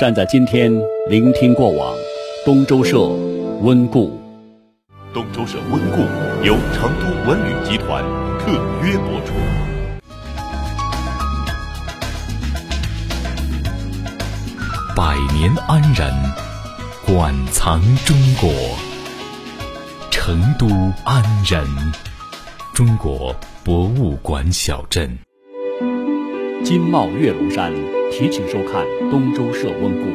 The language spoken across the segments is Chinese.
站在今天，聆听过往。东周社，温故。东周社温故由成都文旅集团特约播出。百年安仁，馆藏中国。成都安仁，中国博物馆小镇。金茂跃龙山，提请收看东周社温故。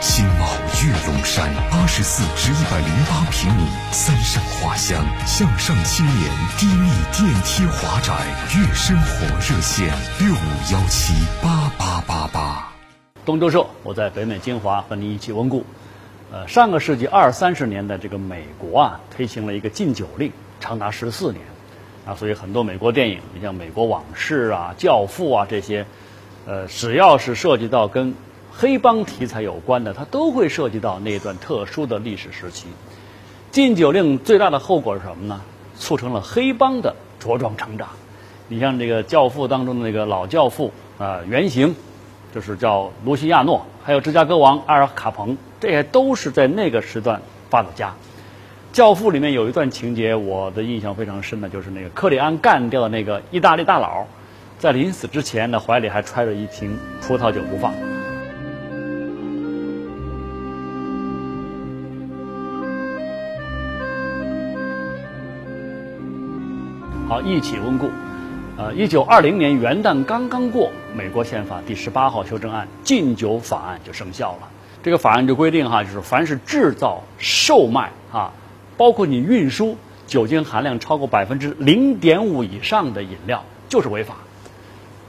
金茂跃龙山，八十四至一百零八平米，三上花香，向上青年低密电梯华宅，悦生活热线六五幺七八八八八。东周社，我在北美金华和您一起温故。呃，上个世纪二三十年代这个美国啊，推行了一个禁酒令，长达十四年。啊，所以很多美国电影，你像《美国往事》啊、《教父》啊这些，呃，只要是涉及到跟黑帮题材有关的，它都会涉及到那段特殊的历史时期。禁酒令最大的后果是什么呢？促成了黑帮的茁壮成长。你像这个《教父》当中的那个老教父啊，原型就是叫卢西亚诺，还有芝加哥王阿尔卡彭，这些都是在那个时段发的家。《教父》里面有一段情节，我的印象非常深的，就是那个克里安干掉的那个意大利大佬，在临死之前呢，怀里还揣着一瓶葡萄酒不放。好，一起温故。呃，一九二零年元旦刚刚过，美国宪法第十八号修正案禁酒法案就生效了。这个法案就规定哈，就是凡是制造、售卖啊。包括你运输酒精含量超过百分之零点五以上的饮料就是违法，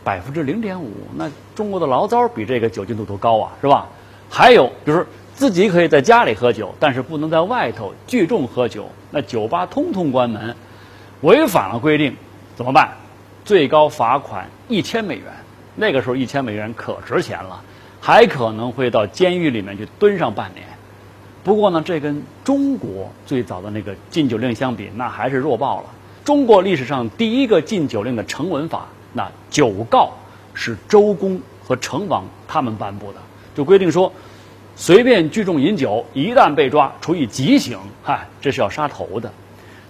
百分之零点五，那中国的醪糟比这个酒精度都高啊，是吧？还有就是自己可以在家里喝酒，但是不能在外头聚众喝酒，那酒吧通通关门。违反了规定怎么办？最高罚款一千美元，那个时候一千美元可值钱了，还可能会到监狱里面去蹲上半年。不过呢，这跟中国最早的那个禁酒令相比，那还是弱爆了。中国历史上第一个禁酒令的成文法，那酒告是周公和成王他们颁布的，就规定说，随便聚众饮酒，一旦被抓，处以极刑。嗨，这是要杀头的。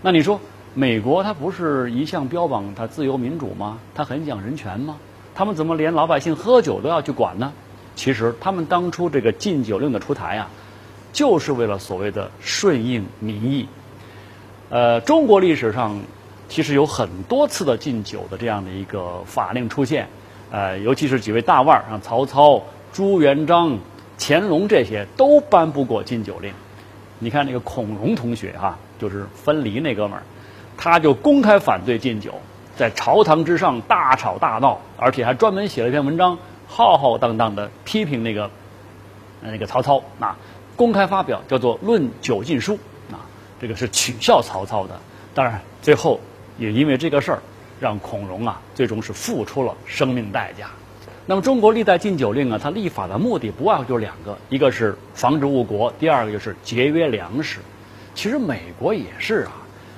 那你说，美国它不是一向标榜它自由民主吗？它很讲人权吗？他们怎么连老百姓喝酒都要去管呢？其实，他们当初这个禁酒令的出台啊。就是为了所谓的顺应民意。呃，中国历史上其实有很多次的禁酒的这样的一个法令出现，呃，尤其是几位大腕儿，像曹操、朱元璋、乾隆这些都颁布过禁酒令。你看那个孔融同学哈，就是分离那哥们儿，他就公开反对禁酒，在朝堂之上大吵大闹，而且还专门写了一篇文章，浩浩荡荡的批评那个那个曹操啊。公开发表叫做《论酒禁书》，啊，这个是取笑曹操的。当然，最后也因为这个事儿，让孔融啊，最终是付出了生命代价。那么，中国历代禁酒令啊，它立法的目的不外乎就两个：一个是防止误国，第二个就是节约粮食。其实美国也是啊，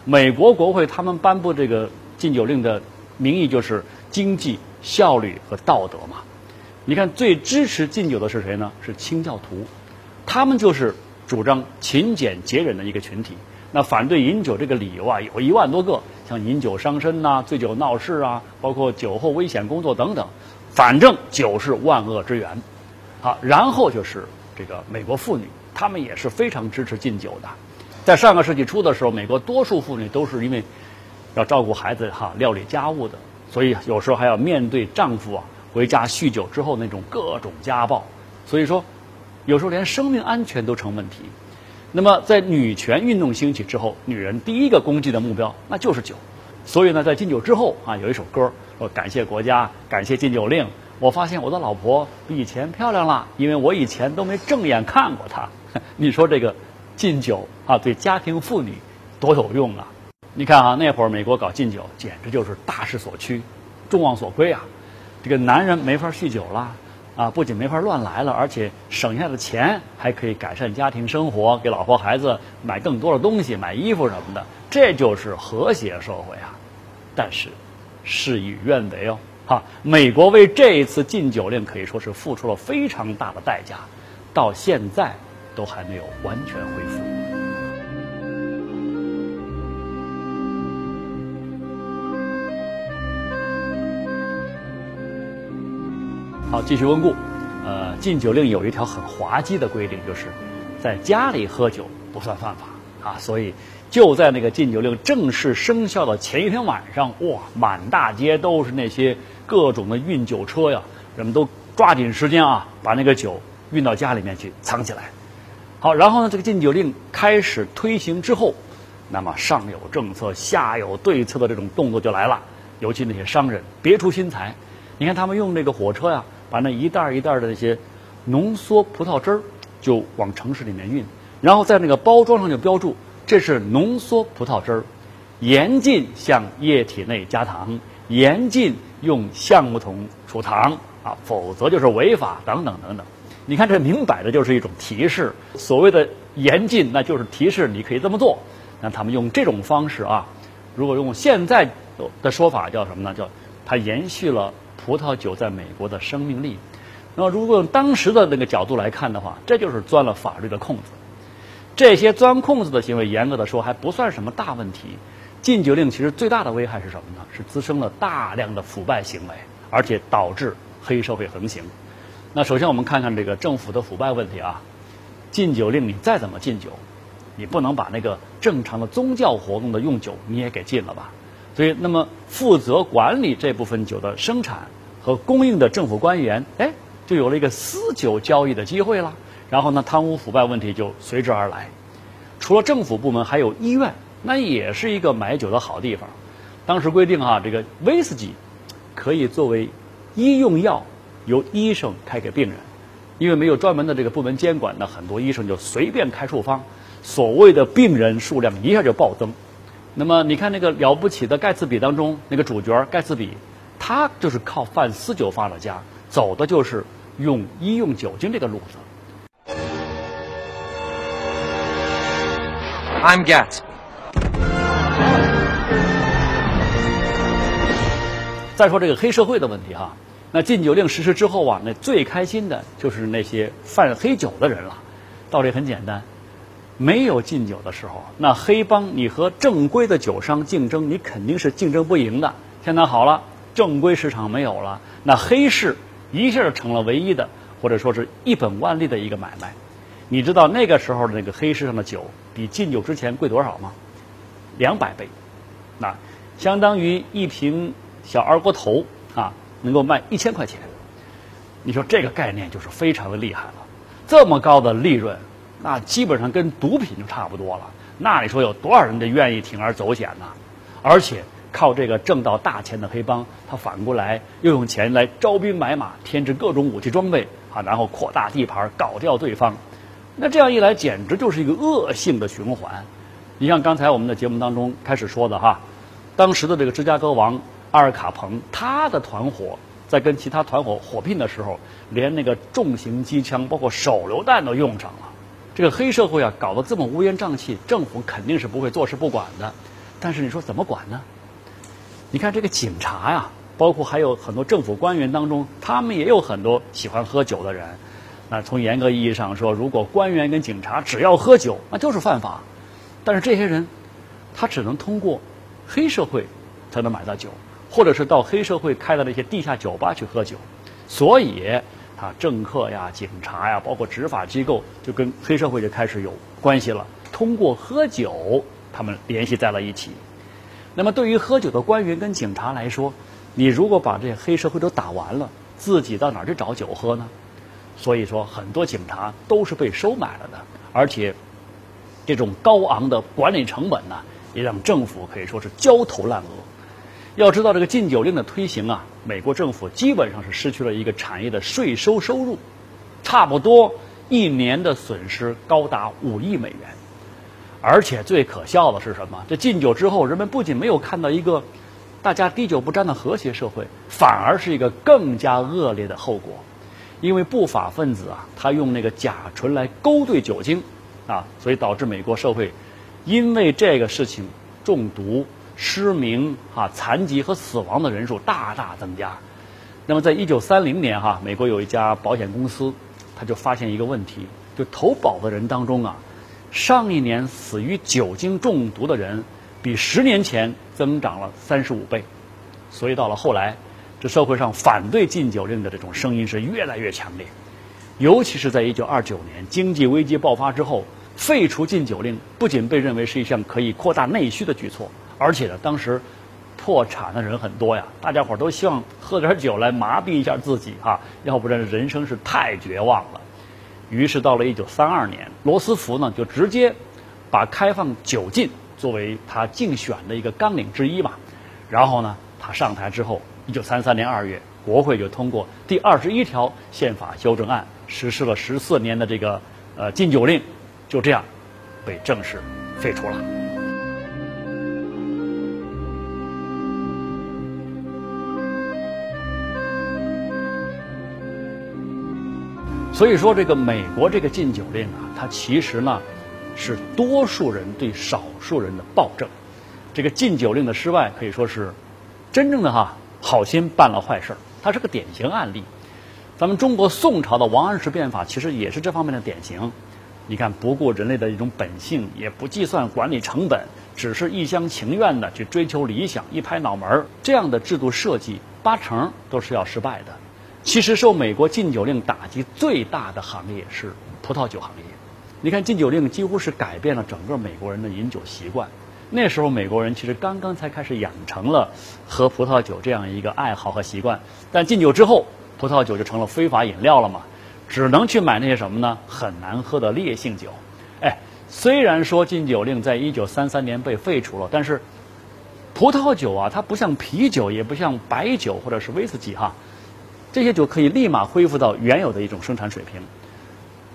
美国国会他们颁布这个禁酒令的名义就是经济效率和道德嘛。你看，最支持禁酒的是谁呢？是清教徒。他们就是主张勤俭节忍的一个群体。那反对饮酒这个理由啊，有一万多个，像饮酒伤身呐、醉酒闹事啊，包括酒后危险工作等等。反正酒是万恶之源。好，然后就是这个美国妇女，她们也是非常支持禁酒的。在上个世纪初的时候，美国多数妇女都是因为要照顾孩子哈、料理家务的，所以有时候还要面对丈夫啊回家酗酒之后那种各种家暴。所以说。有时候连生命安全都成问题。那么，在女权运动兴起之后，女人第一个攻击的目标那就是酒。所以呢，在禁酒之后啊，有一首歌说感谢国家，感谢禁酒令。我发现我的老婆比以前漂亮了，因为我以前都没正眼看过她。你说这个禁酒啊，对家庭妇女多有用啊？你看啊，那会儿美国搞禁酒，简直就是大势所趋，众望所归啊。这个男人没法酗酒了。啊，不仅没法乱来了，而且省下的钱还可以改善家庭生活，给老婆孩子买更多的东西，买衣服什么的，这就是和谐社会啊！但是事与愿违哦，哈，美国为这一次禁酒令可以说是付出了非常大的代价，到现在都还没有完全恢复。好，继续温故。呃，禁酒令有一条很滑稽的规定，就是在家里喝酒不算犯法啊。所以就在那个禁酒令正式生效的前一天晚上，哇，满大街都是那些各种的运酒车呀，人们都抓紧时间啊，把那个酒运到家里面去藏起来。好，然后呢，这个禁酒令开始推行之后，那么上有政策，下有对策的这种动作就来了。尤其那些商人别出心裁，你看他们用那个火车呀。把那一袋一袋的那些浓缩葡萄汁儿就往城市里面运，然后在那个包装上就标注这是浓缩葡萄汁儿，严禁向液体内加糖，严禁用橡木桶储糖啊，否则就是违法等等等等。你看这明摆着就是一种提示，所谓的严禁那就是提示你可以这么做。那他们用这种方式啊，如果用现在的说法叫什么呢？叫它延续了。葡萄酒在美国的生命力，那么如果用当时的那个角度来看的话，这就是钻了法律的空子。这些钻空子的行为，严格的说还不算什么大问题。禁酒令其实最大的危害是什么呢？是滋生了大量的腐败行为，而且导致黑社会横行。那首先我们看看这个政府的腐败问题啊。禁酒令你再怎么禁酒，你不能把那个正常的宗教活动的用酒你也给禁了吧？所以，那么负责管理这部分酒的生产。和供应的政府官员，哎，就有了一个私酒交易的机会了。然后呢，贪污腐败问题就随之而来。除了政府部门，还有医院，那也是一个买酒的好地方。当时规定啊，这个威士忌可以作为医用药，由医生开给病人。因为没有专门的这个部门监管，那很多医生就随便开处方，所谓的病人数量一下就暴增。那么你看那个了不起的盖茨比当中那个主角盖茨比。他就是靠贩私酒发了家，走的就是用医用酒精这个路子。I'm get。再说这个黑社会的问题哈，那禁酒令实施之后啊，那最开心的就是那些贩黑酒的人了。道理很简单，没有禁酒的时候，那黑帮你和正规的酒商竞争，你肯定是竞争不赢的。现在好了。正规市场没有了，那黑市一下就成了唯一的，或者说是一本万利的一个买卖。你知道那个时候的那个黑市上的酒比禁酒之前贵多少吗？两百倍，那相当于一瓶小二锅头啊，能够卖一千块钱。你说这个概念就是非常的厉害了，这么高的利润，那基本上跟毒品就差不多了。那你说有多少人得愿意铤而走险呢？而且。靠这个挣到大钱的黑帮，他反过来又用钱来招兵买马，添置各种武器装备啊，然后扩大地盘，搞掉对方。那这样一来，简直就是一个恶性的循环。你像刚才我们的节目当中开始说的哈，当时的这个芝加哥王阿尔卡彭，他的团伙在跟其他团伙火拼的时候，连那个重型机枪，包括手榴弹都用上了。这个黑社会啊，搞得这么乌烟瘴气，政府肯定是不会坐视不管的。但是你说怎么管呢？你看这个警察呀，包括还有很多政府官员当中，他们也有很多喜欢喝酒的人。那从严格意义上说，如果官员跟警察只要喝酒，那就是犯法。但是这些人，他只能通过黑社会才能买到酒，或者是到黑社会开的那些地下酒吧去喝酒。所以，啊政客呀、警察呀，包括执法机构，就跟黑社会就开始有关系了。通过喝酒，他们联系在了一起。那么，对于喝酒的官员跟警察来说，你如果把这些黑社会都打完了，自己到哪儿去找酒喝呢？所以说，很多警察都是被收买了的，而且这种高昂的管理成本呢，也让政府可以说是焦头烂额。要知道，这个禁酒令的推行啊，美国政府基本上是失去了一个产业的税收收入，差不多一年的损失高达五亿美元。而且最可笑的是什么？这禁酒之后，人们不仅没有看到一个大家滴酒不沾的和谐社会，反而是一个更加恶劣的后果。因为不法分子啊，他用那个甲醇来勾兑酒精，啊，所以导致美国社会因为这个事情中毒、失明、啊残疾和死亡的人数大大增加。那么在一九三零年哈，美国有一家保险公司，他就发现一个问题，就投保的人当中啊，上一年死于酒精中毒的人，比十年前增长了三十五倍。所以到了后来，这社会上反对禁酒令的这种声音是越来越强烈。尤其是在一九二九年经济危机爆发之后，废除禁酒令不仅被认为是一项可以扩大内需的举措，而且呢，当时破产的人很多呀，大家伙都希望喝点酒来麻痹一下自己哈，要不然人生是太绝望了。于是到了一九三二年，罗斯福呢就直接把开放酒禁作为他竞选的一个纲领之一嘛。然后呢，他上台之后，一九三三年二月，国会就通过第二十一条宪法修正案。实施了十四年的这个呃禁酒令，就这样被正式废除了。所以说，这个美国这个禁酒令啊，它其实呢是多数人对少数人的暴政。这个禁酒令的失败可以说是真正的哈好心办了坏事儿，它是个典型案例。咱们中国宋朝的王安石变法其实也是这方面的典型。你看，不顾人类的一种本性，也不计算管理成本，只是一厢情愿的去追求理想，一拍脑门儿，这样的制度设计八成都是要失败的。其实，受美国禁酒令打击最大的行业是葡萄酒行业。你看，禁酒令几乎是改变了整个美国人的饮酒习惯。那时候，美国人其实刚刚才开始养成了喝葡萄酒这样一个爱好和习惯。但禁酒之后，葡萄酒就成了非法饮料了嘛，只能去买那些什么呢？很难喝的烈性酒。哎，虽然说禁酒令在一九三三年被废除了，但是葡萄酒啊，它不像啤酒，也不像白酒或者是威士忌哈，这些酒可以立马恢复到原有的一种生产水平。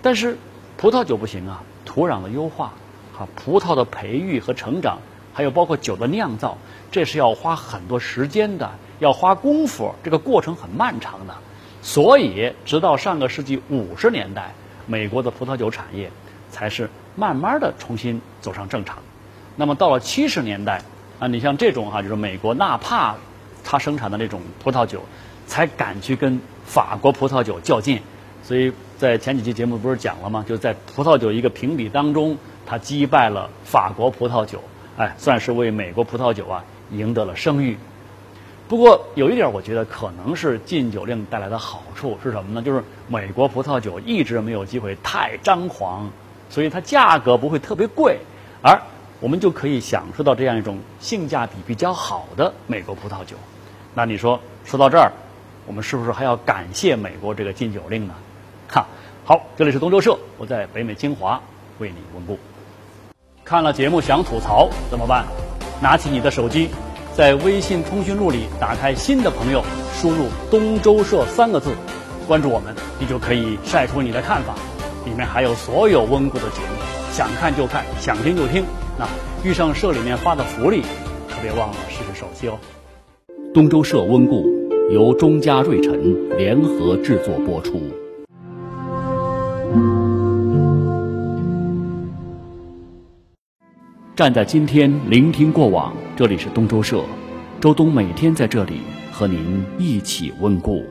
但是葡萄酒不行啊，土壤的优化、哈葡萄的培育和成长，还有包括酒的酿造，这是要花很多时间的，要花功夫，这个过程很漫长的。所以，直到上个世纪五十年代，美国的葡萄酒产业才是慢慢的重新走上正常。那么到了七十年代，啊，你像这种哈，就是美国纳帕它生产的那种葡萄酒，才敢去跟法国葡萄酒较劲。所以在前几期节目不是讲了吗？就在葡萄酒一个评比当中，它击败了法国葡萄酒，哎，算是为美国葡萄酒啊赢得了声誉。不过有一点，我觉得可能是禁酒令带来的好处是什么呢？就是美国葡萄酒一直没有机会太张狂，所以它价格不会特别贵，而我们就可以享受到这样一种性价比比较好的美国葡萄酒。那你说说到这儿，我们是不是还要感谢美国这个禁酒令呢？哈，好，这里是东周社，我在北美金华为你温故。看了节目想吐槽怎么办？拿起你的手机。在微信通讯录里打开新的朋友，输入“东周社”三个字，关注我们，你就可以晒出你的看法。里面还有所有温故的节目，想看就看，想听就听。那遇上社里面发的福利，可别忘了试试手气哦。东周社温故由中嘉瑞辰联合制作播出。站在今天，聆听过往。这里是东周社，周东每天在这里和您一起温故。